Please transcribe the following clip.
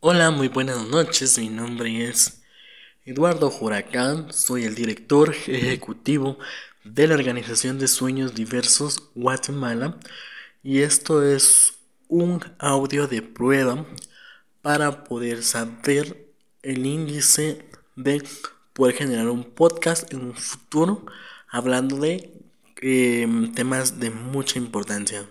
Hola, muy buenas noches. Mi nombre es Eduardo Juracán. Soy el director ejecutivo de la Organización de Sueños Diversos Guatemala. Y esto es un audio de prueba para poder saber el índice de poder generar un podcast en un futuro hablando de eh, temas de mucha importancia.